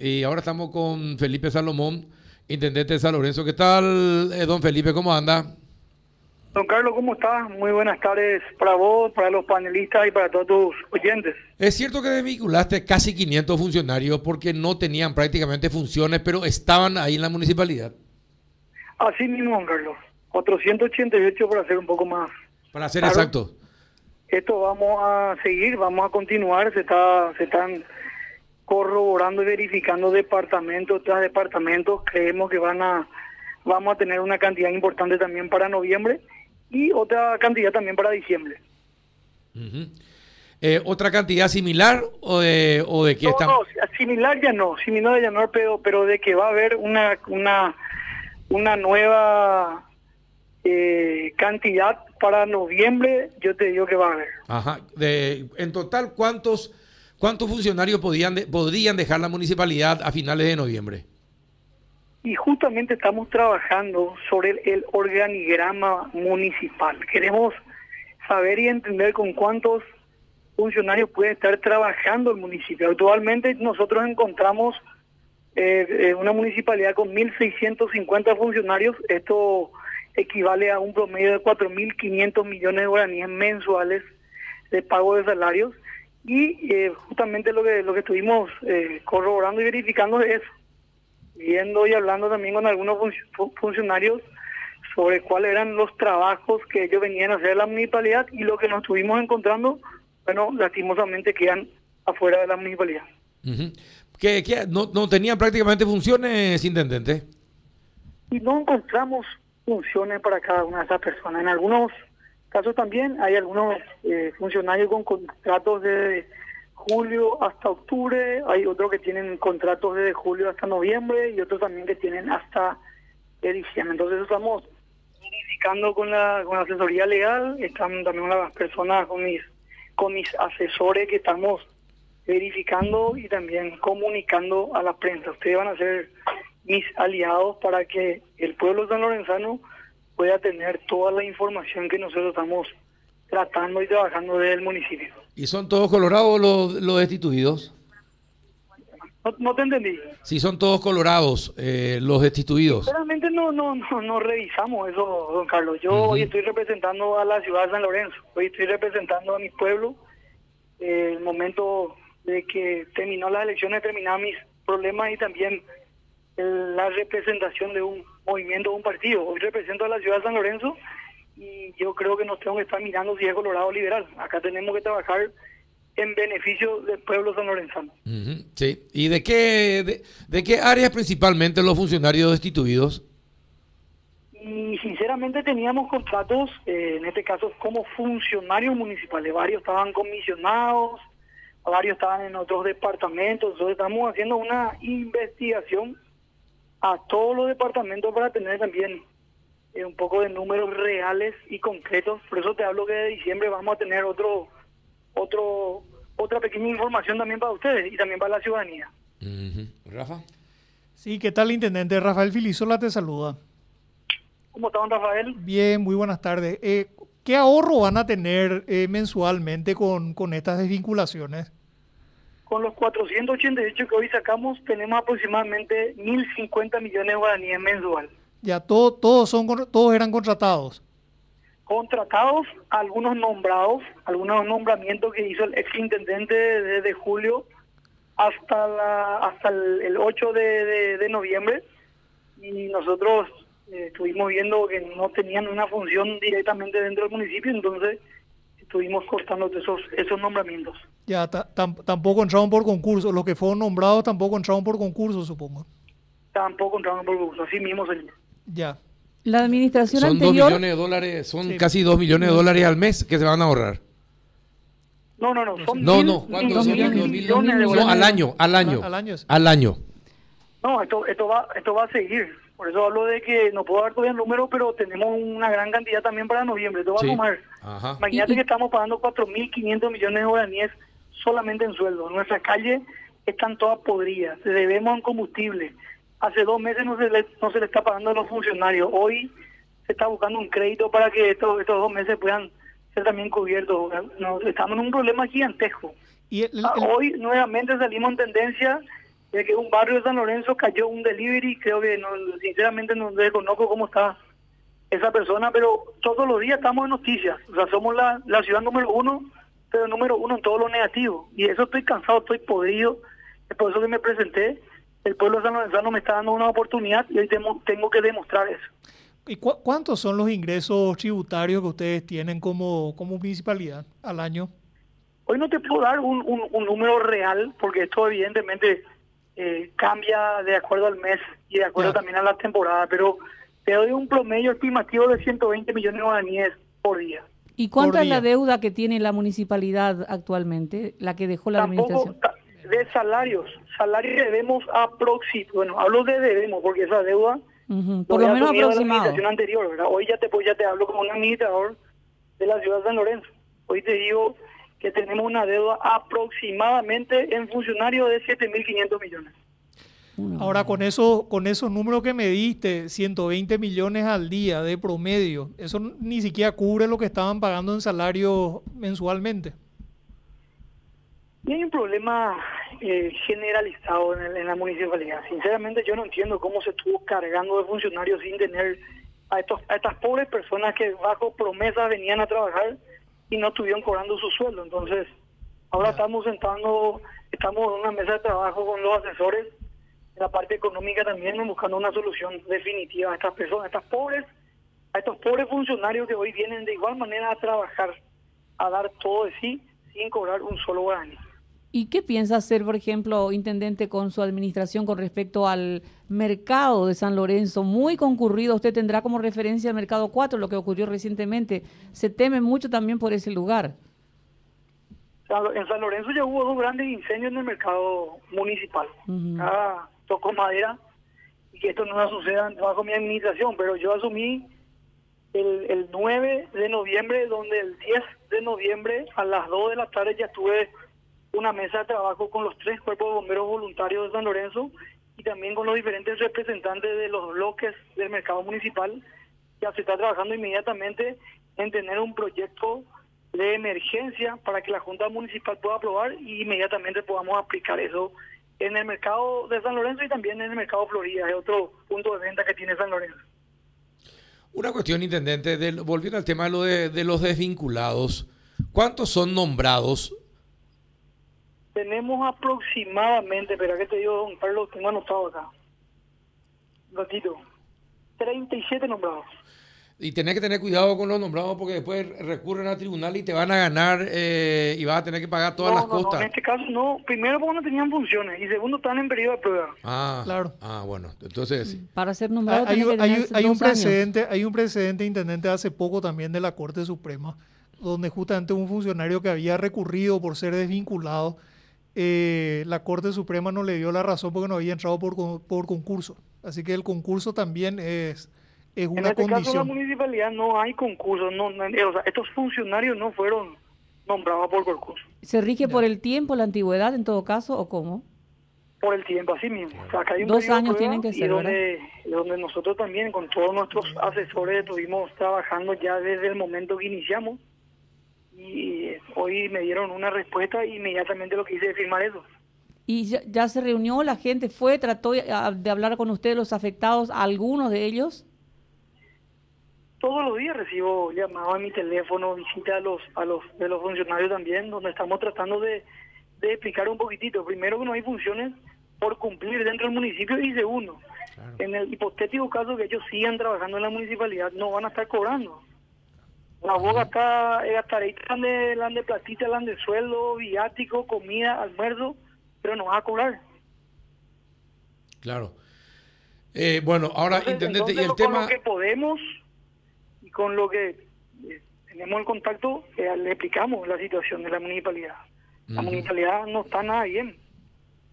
Y ahora estamos con Felipe Salomón, intendente de San Lorenzo. ¿Qué tal, eh, don Felipe? ¿Cómo anda? Don Carlos, ¿cómo estás? Muy buenas tardes para vos, para los panelistas y para todos tus oyentes. Es cierto que desvinculaste casi 500 funcionarios porque no tenían prácticamente funciones, pero estaban ahí en la municipalidad. Así mismo, don Carlos. 488 para ser un poco más. Para ser exacto. Esto vamos a seguir, vamos a continuar. Se, está, se están corroborando y verificando departamentos tras departamentos. Creemos que van a vamos a tener una cantidad importante también para noviembre y otra cantidad también para diciembre. Eh, ¿Otra cantidad similar o de, o de qué no, está? No, similar ya no, similar ya no, pero, pero de que va a haber una, una, una nueva eh, cantidad para noviembre, yo te digo que va a haber. Ajá. De, en total, ¿cuántos, cuántos funcionarios podían podrían dejar la municipalidad a finales de noviembre? y justamente estamos trabajando sobre el, organigrama municipal. Queremos saber y entender con cuántos funcionarios puede estar trabajando el municipio. Actualmente nosotros encontramos eh, eh una municipalidad con 1.650 funcionarios. Esto equivale a un promedio de 4.500 millones de guaraníes mensuales de pago de salarios. Y eh, justamente lo que, lo que estuvimos eh, corroborando y verificando es viendo y hablando también con algunos funcionarios sobre cuáles eran los trabajos que ellos venían a hacer en la municipalidad y lo que nos estuvimos encontrando, bueno, lastimosamente quedan afuera de la municipalidad. ¿Que, no, no tenían prácticamente funciones, intendente? Y no encontramos funciones para cada una de esas personas. En algunos casos también hay algunos eh, funcionarios con contratos de julio hasta octubre, hay otros que tienen contratos desde julio hasta noviembre y otros también que tienen hasta diciembre. Entonces estamos verificando con la, con asesoría legal, están también las personas con mis, con mis asesores que estamos verificando y también comunicando a la prensa. Ustedes van a ser mis aliados para que el pueblo san lorenzano pueda tener toda la información que nosotros estamos tratando y trabajando desde el municipio. ¿Y son todos colorados los, los destituidos? No, te entendí. Si son todos colorados eh, los destituidos. Realmente no, no, no, no revisamos eso, don Carlos. Yo hoy estoy representando a la ciudad de San Lorenzo. Hoy estoy representando a mi pueblo. Eh, el momento de que terminó las elecciones, terminaron mis problemas y también la representación de un movimiento, de un partido. Hoy represento a la ciudad de San Lorenzo y yo creo que nos tenemos que estar mirando si es Colorado liberal. Acá tenemos que trabajar en beneficio del pueblo san lorenzano. sí. ¿Y de qué, de, qué áreas principalmente los funcionarios destituidos? Y sinceramente teníamos contratos, eh, en este caso como funcionarios municipales. Varios estaban comisionados, varios estaban en otros departamentos. Entonces estamos haciendo una investigación a todos los departamentos para tener también eh, un poco de números reales y concretos. Por eso te hablo que de diciembre vamos a tener otro, otro, otra pequeña información también para ustedes y también para la ciudadanía. Rafa. Sí, ¿qué tal, intendente? Rafael Filisola te saluda. ¿Cómo está, Rafael? Bien, muy buenas tardes. Eh, ¿Qué ahorro van a tener eh, mensualmente con, con estas desvinculaciones? Con los 488 que hoy sacamos, tenemos aproximadamente 1.050 millones de guaraníes mensual. Ya todo, todos son todos eran contratados. Contratados, algunos nombrados, algunos nombramientos que hizo el ex intendente desde julio hasta la hasta el, 8 de, noviembre y nosotros eh, estuvimos viendo que no tenían una función directamente dentro del municipio, entonces estuvimos cortando esos esos nombramientos. Ya, tampoco entraron por concurso, los que fueron nombrados tampoco entraron por concurso, supongo. Tampoco entraron por concurso, así mismo señor. Ya. La administración son anterior... Dos millones de dólares, son casi dos millones de dólares al mes que se van a ahorrar. No, no, no. Son no, no. ¿Cuánto millones de No, al año, al año. Al año. Al año. No, esto, esto, va, esto va a seguir. Por eso hablo de que no puedo dar todavía el número, pero tenemos una gran cantidad también para noviembre. Esto va a tomar. Imagínate que estamos pagando 4.500 millones de guaraníes solamente en sueldo. Nuestras calles están todas podridas. Debemos en combustible. Hace dos meses no se le, no se le está pagando a los funcionarios. Hoy se está buscando un crédito para que estos, estos dos meses puedan ser también cubiertos. estamos en un problema gigantesco. ¿Y Hoy nuevamente salimos en tendencia de que un barrio de San Lorenzo cayó un delivery, creo que no, sinceramente no desconozco cómo está esa persona, pero todos los días estamos en noticias, o sea, somos la, la ciudad número uno, pero número uno en todo lo negativo, y eso estoy cansado, estoy podrido, es por eso que me presenté, el pueblo de San Lorenzo me está dando una oportunidad y hoy tengo, tengo que demostrar eso. ¿Y cuántos son los ingresos tributarios que ustedes tienen como, como municipalidad al año? Hoy no te puedo dar un, un, número real, porque esto evidentemente eh, cambia de acuerdo al mes y de acuerdo también a la temporada, pero te doy un promedio estimativo de 120 millones de guaraníes por día. ¿Y cuánta es la deuda que tiene la municipalidad actualmente, la que dejó la administración? De salarios, salarios debemos aproximadamente, bueno, hablo de debemos porque esa deuda por lo menos aproximado. La anterior, ¿verdad? Hoy ya te, pues ya te hablo como un administrador de la ciudad de San Lorenzo. Hoy te digo que tenemos una deuda aproximadamente en funcionario de 7.500 millones. Ahora, con, eso, con esos números que me diste, 120 millones al día de promedio, eso ni siquiera cubre lo que estaban pagando en salario mensualmente. Y hay un problema eh, generalizado en, la municipalidad. Sinceramente, yo no entiendo cómo se estuvo cargando de funcionarios sin tener a, estos, a estas pobres personas que bajo promesas venían a trabajar y no estuvieron cobrando su sueldo. Entonces, ahora estamos sentando, estamos en una mesa de trabajo con los asesores, en la parte económica también, buscando una solución definitiva a estas personas, a estas pobres, a estos pobres funcionarios que hoy vienen de igual manera a trabajar, a dar todo de sí sin cobrar un solo guaraní. ¿Y qué piensa hacer, por ejemplo, intendente, con su administración con respecto al mercado de San Lorenzo? Muy concurrido, usted tendrá como referencia el mercado 4, lo que ocurrió recientemente. Se teme mucho también por ese lugar. En San Lorenzo ya hubo dos grandes incendios en el mercado municipal. tocó madera y que esto no suceda bajo mi administración, pero yo asumí el, el 9 de noviembre, donde el 10 de noviembre a las 2 de la tarde ya estuve una mesa de trabajo con los tres cuerpos de bomberos voluntarios de San Lorenzo y también con los diferentes representantes de los bloques del mercado municipal. Ya se está trabajando inmediatamente en tener un proyecto de emergencia para que la Junta Municipal pueda aprobar y inmediatamente podamos aplicar eso en el mercado de San Lorenzo y también en el mercado Florida, es otro punto de venta que tiene San Lorenzo. Una cuestión, intendente, volviendo al tema de, lo de los desvinculados, ¿cuántos son nombrados tenemos aproximadamente, espera que te digo, don Carlos, tengo anotado acá. Un ratito. 37 nombrados. Y tenés que tener cuidado con los nombrados porque después recurren al tribunal y te van a ganar eh, y vas a tener que pagar todas las costas. No, en este caso no. Primero porque no tenían funciones y segundo están en periodo de prueba. Ah, claro. Ah, bueno. Entonces... Para ser nombrado hay, hay, hay un precedente, hay un precedente, intendente, hace poco también de la Corte Suprema, donde justamente un funcionario que había recurrido por ser desvinculado eh, la Corte Suprema no le dio la razón porque no había entrado por, por concurso. Así que el concurso también es, es una en este condición. Caso, en la municipalidad no hay concurso. No, o sea, estos funcionarios no fueron nombrados por concurso. ¿Se rige por el tiempo, la antigüedad en todo caso o cómo? Por el tiempo, así mismo. Dos años tienen que ser. donde, donde nosotros también, con todos nuestros asesores, estuvimos trabajando ya desde el momento que iniciamos y hoy me dieron una respuesta y inmediatamente lo que hice es firmar eso. ¿Y ya, se reunió la gente? ¿Fue? ¿Trató de hablar con ustedes los afectados, algunos de ellos? Todos los días recibo llamadas a mi teléfono, visita a los, a los de los funcionarios también, donde estamos tratando de, de explicar un poquitito. Primero que no hay funciones por cumplir dentro del municipio y segundo, en el hipotético caso que ellos sigan trabajando en la municipalidad, no van a estar cobrando. La boga está gastadita de, la de platita, la de sueldo, viático, comida, almuerzo, pero no va a cobrar. Claro. Eh, bueno, ahora, intendente, y el tema... Con lo que podemos y con lo que eh, tenemos el contacto, eh, le explicamos la situación de la municipalidad. La municipalidad no está nada bien.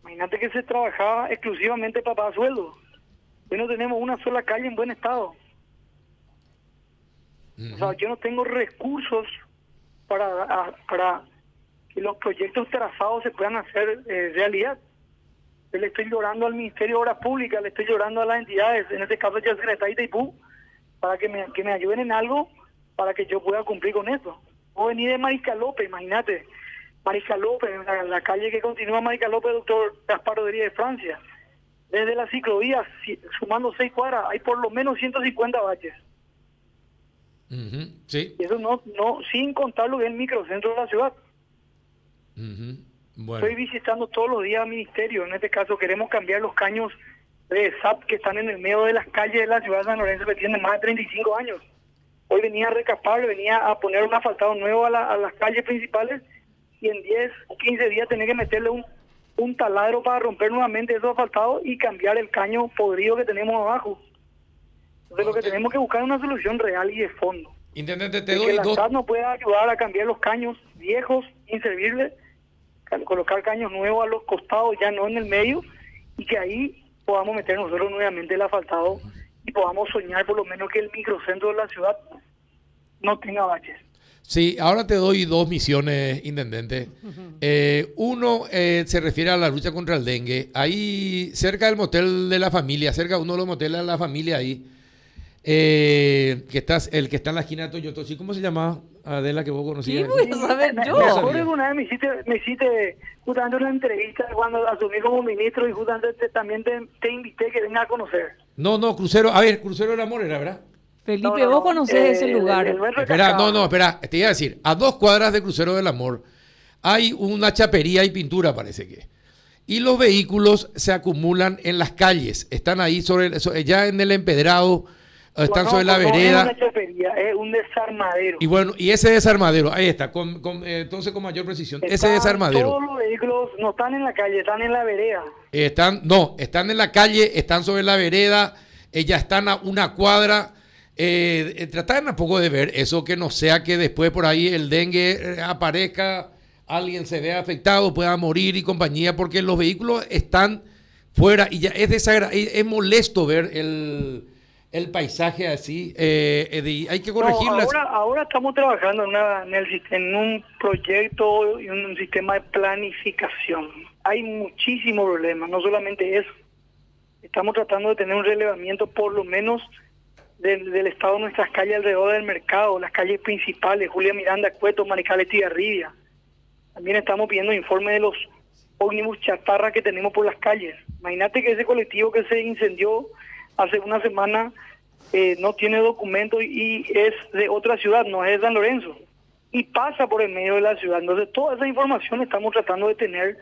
Imagínate que se trabajaba exclusivamente para pagar sueldo. Hoy no tenemos una sola calle en buen estado. O sea, yo no tengo recursos para, para que los proyectos trazados se puedan hacer eh, realidad. Yo le estoy llorando al Ministerio de Obras Públicas, le estoy llorando a las entidades, en este caso ya el de Itaipú, para que me, que me ayuden en algo para que yo pueda cumplir con esto. O venir de Marica López, imagínate. Marica López, la, la calle que continúa Marica López, doctor Gaspar de Francia. Desde la ciclovía, sumando seis cuadras, hay por lo menos 150 baches. Sí. Y eso no, no, sin contar lo que es el microcentro de la ciudad. Estoy visitando todos los días al ministerio. En este caso queremos cambiar los caños de SAP que están en el medio de las calles de la ciudad de San Lorenzo que tienen más de 35 años. Hoy venía a recapar, venía a poner un asfaltado nuevo a, a las calles principales y en 10 o 15 días tener que meterle un, un taladro para romper nuevamente esos asfaltados y cambiar el caño podrido que tenemos abajo. Entonces lo que tenemos que buscar es una solución real y de fondo. Intendente, te doy que la no puede ayudar a cambiar los caños viejos, inservibles, colocar caños nuevos a los costados, ya no en el medio, y que ahí podamos meter nosotros nuevamente el asfaltado y podamos soñar por lo menos que el microcentro de la ciudad no tenga baches. Sí, ahora te doy dos misiones, intendente. Eh, uno eh, se refiere a la lucha contra el dengue. Ahí, cerca del motel de la familia, cerca de uno de los moteles de la familia ahí, eh, que estás, el que está en la esquina de Toyoto, ¿cómo se llama? Adela, que vos conocías. Sí, voy a saber yo. Una vez me hiciste, me hiciste justamente una entrevista cuando asumí como ministro y justamente también te, te invité que venga a conocer. No, no, Crucero, a ver, Crucero del Amor era, ¿verdad? Felipe, vos conocés ese eh, lugar. espera, no, no, espera, te iba a decir, a dos cuadras de Crucero del Amor hay una chapería y pintura, parece que. Y los vehículos se acumulan en las calles, están ahí sobre, ya en el empedrado, están sobre la vereda. es una chapería, es un desarmadero. Y bueno, y ese desarmadero, ahí está, con, eh, entonces con mayor precisión, ese desarmadero. Todos los vehículos no están en la calle, están en la vereda. Están, no, están en la calle, están sobre la vereda, ellas están a una cuadra eh, eh, tratar un poco de ver eso que no sea que después por ahí el dengue eh, aparezca, alguien se vea afectado, pueda morir y compañía, porque los vehículos están fuera y ya es es molesto ver el, el paisaje así. Eh, hay que corregirlas. ahora, estamos trabajando en, en, el, en un proyecto y un sistema de planificación. Hay muchísimos problemas, no solamente eso. Estamos tratando de tener un relevamiento por lo menos del, estado de nuestras calles alrededor del mercado, las calles principales, Julia Miranda, Cueto, Manicales y Garribia. También estamos pidiendo informe de los ómnibus chatarra que tenemos por las calles. Imagínate que ese colectivo que se incendió hace una semana eh, no tiene documento y es de otra ciudad, no es de San Lorenzo. Y pasa por el medio de la ciudad. Entonces, toda esa información estamos tratando de tener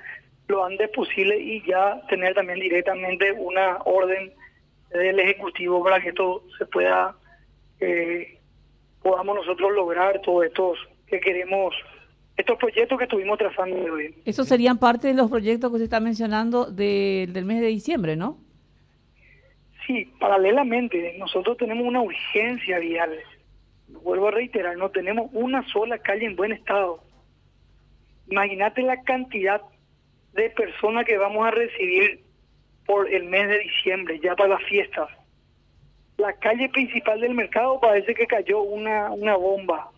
lo antes posible y ya tener también directamente una orden del Ejecutivo para que esto se pueda, eh, podamos nosotros lograr todos estos que queremos, estos proyectos que estuvimos trazando hoy. Esos serían parte de los proyectos que se está mencionando del mes de diciembre, ¿no? Sí, paralelamente, nosotros tenemos una urgencia vial. Vuelvo a reiterar, no tenemos una sola calle en buen estado. Imagínate la cantidad de personas que vamos a recibir por el mes de diciembre, ya para las fiestas. La calle principal del mercado parece que cayó una, una bomba.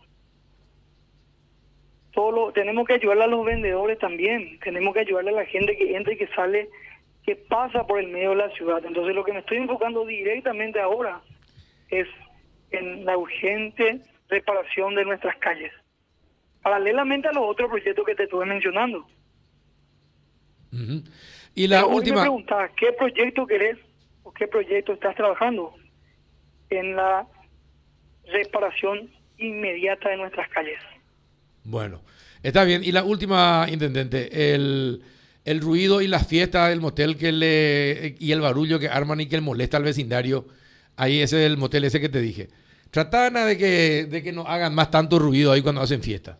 Solo tenemos que ayudarle a los vendedores también, tenemos que ayudarle a la gente que entra y que sale, que pasa por el medio de la ciudad. Entonces lo que me estoy enfocando directamente ahora es en la urgente reparación de nuestras calles, paralelamente a los otros proyectos que te estuve mencionando. Y la última. Me ¿qué proyecto querés o qué proyecto estás trabajando en la reparación inmediata de nuestras calles? Bueno, está bien. Y la última, intendente, el, el ruido y las fiestas del motel que le y el barullo que arman y que molesta al vecindario. Ahí ese es el motel ese que te dije. Tratan de que, de que no hagan más tanto ruido ahí cuando hacen fiesta.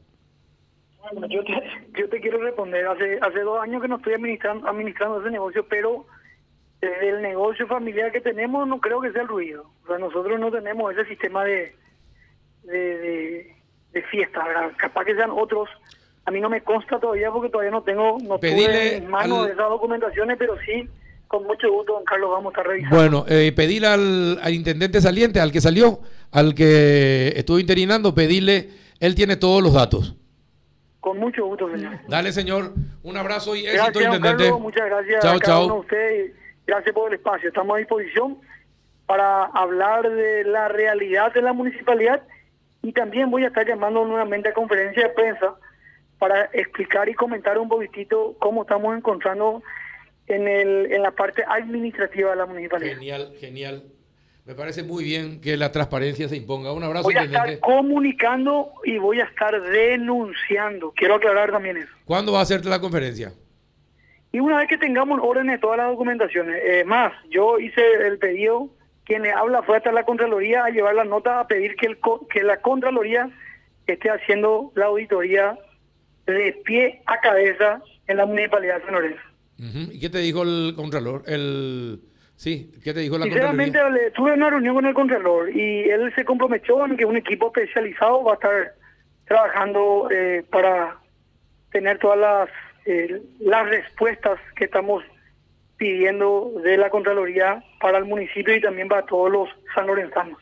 Bueno, yo te, yo te quiero responder. Hace hace dos años que no estoy administrando, administrando ese negocio, pero el negocio familiar que tenemos no creo que sea el ruido. O sea, nosotros no tenemos ese sistema de, de, de, fiesta. Capaz que sean otros. A mí no me consta todavía porque todavía no tengo no tuve en mano de esas documentaciones, pero sí, con mucho gusto, don Carlos, vamos a estar revisando. Bueno, eh, pedirle al, al intendente saliente, al que salió, al que estuvo interinando, pedirle, él tiene todos los datos. Con mucho gusto, señor. Dale, señor. Un abrazo y éxito, intendente. muchas gracias a cada uno de ustedes. Gracias por el espacio. Estamos a disposición para hablar de la realidad de la municipalidad y también voy a estar llamando nuevamente a conferencia de prensa para explicar y comentar un poquitito cómo estamos encontrando en, el, en la parte administrativa de la municipalidad. Genial, genial. Me parece muy bien que la transparencia se imponga. Un abrazo, Voy a estar comunicando y voy a estar denunciando. Quiero aclarar también eso. ¿Cuándo va a hacerte la conferencia? Y una vez que tengamos orden de todas las documentaciones, eh, más, yo hice el pedido, quien le habla fue hasta la Contraloría a llevar la nota a pedir que, el, que la Contraloría esté haciendo la auditoría de pie a cabeza en la Municipalidad de San Lorenzo. ¿Y qué te dijo el Contralor? El... Sí, ¿qué te dijo la Sinceramente, tuve una reunión con el Contralor y él se comprometió en que un equipo especializado va a estar trabajando eh, para tener todas las eh, las respuestas que estamos pidiendo de la Contraloría para el municipio y también para todos los sanlorenzanos.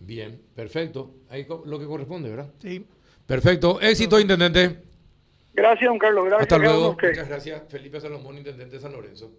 Bien, perfecto. Ahí lo que corresponde, ¿verdad? Sí. Perfecto. Éxito, intendente. Gracias, don Carlos. Gracias. Hasta luego. Muchas gracias. Felipe Salomón, intendente de San Lorenzo.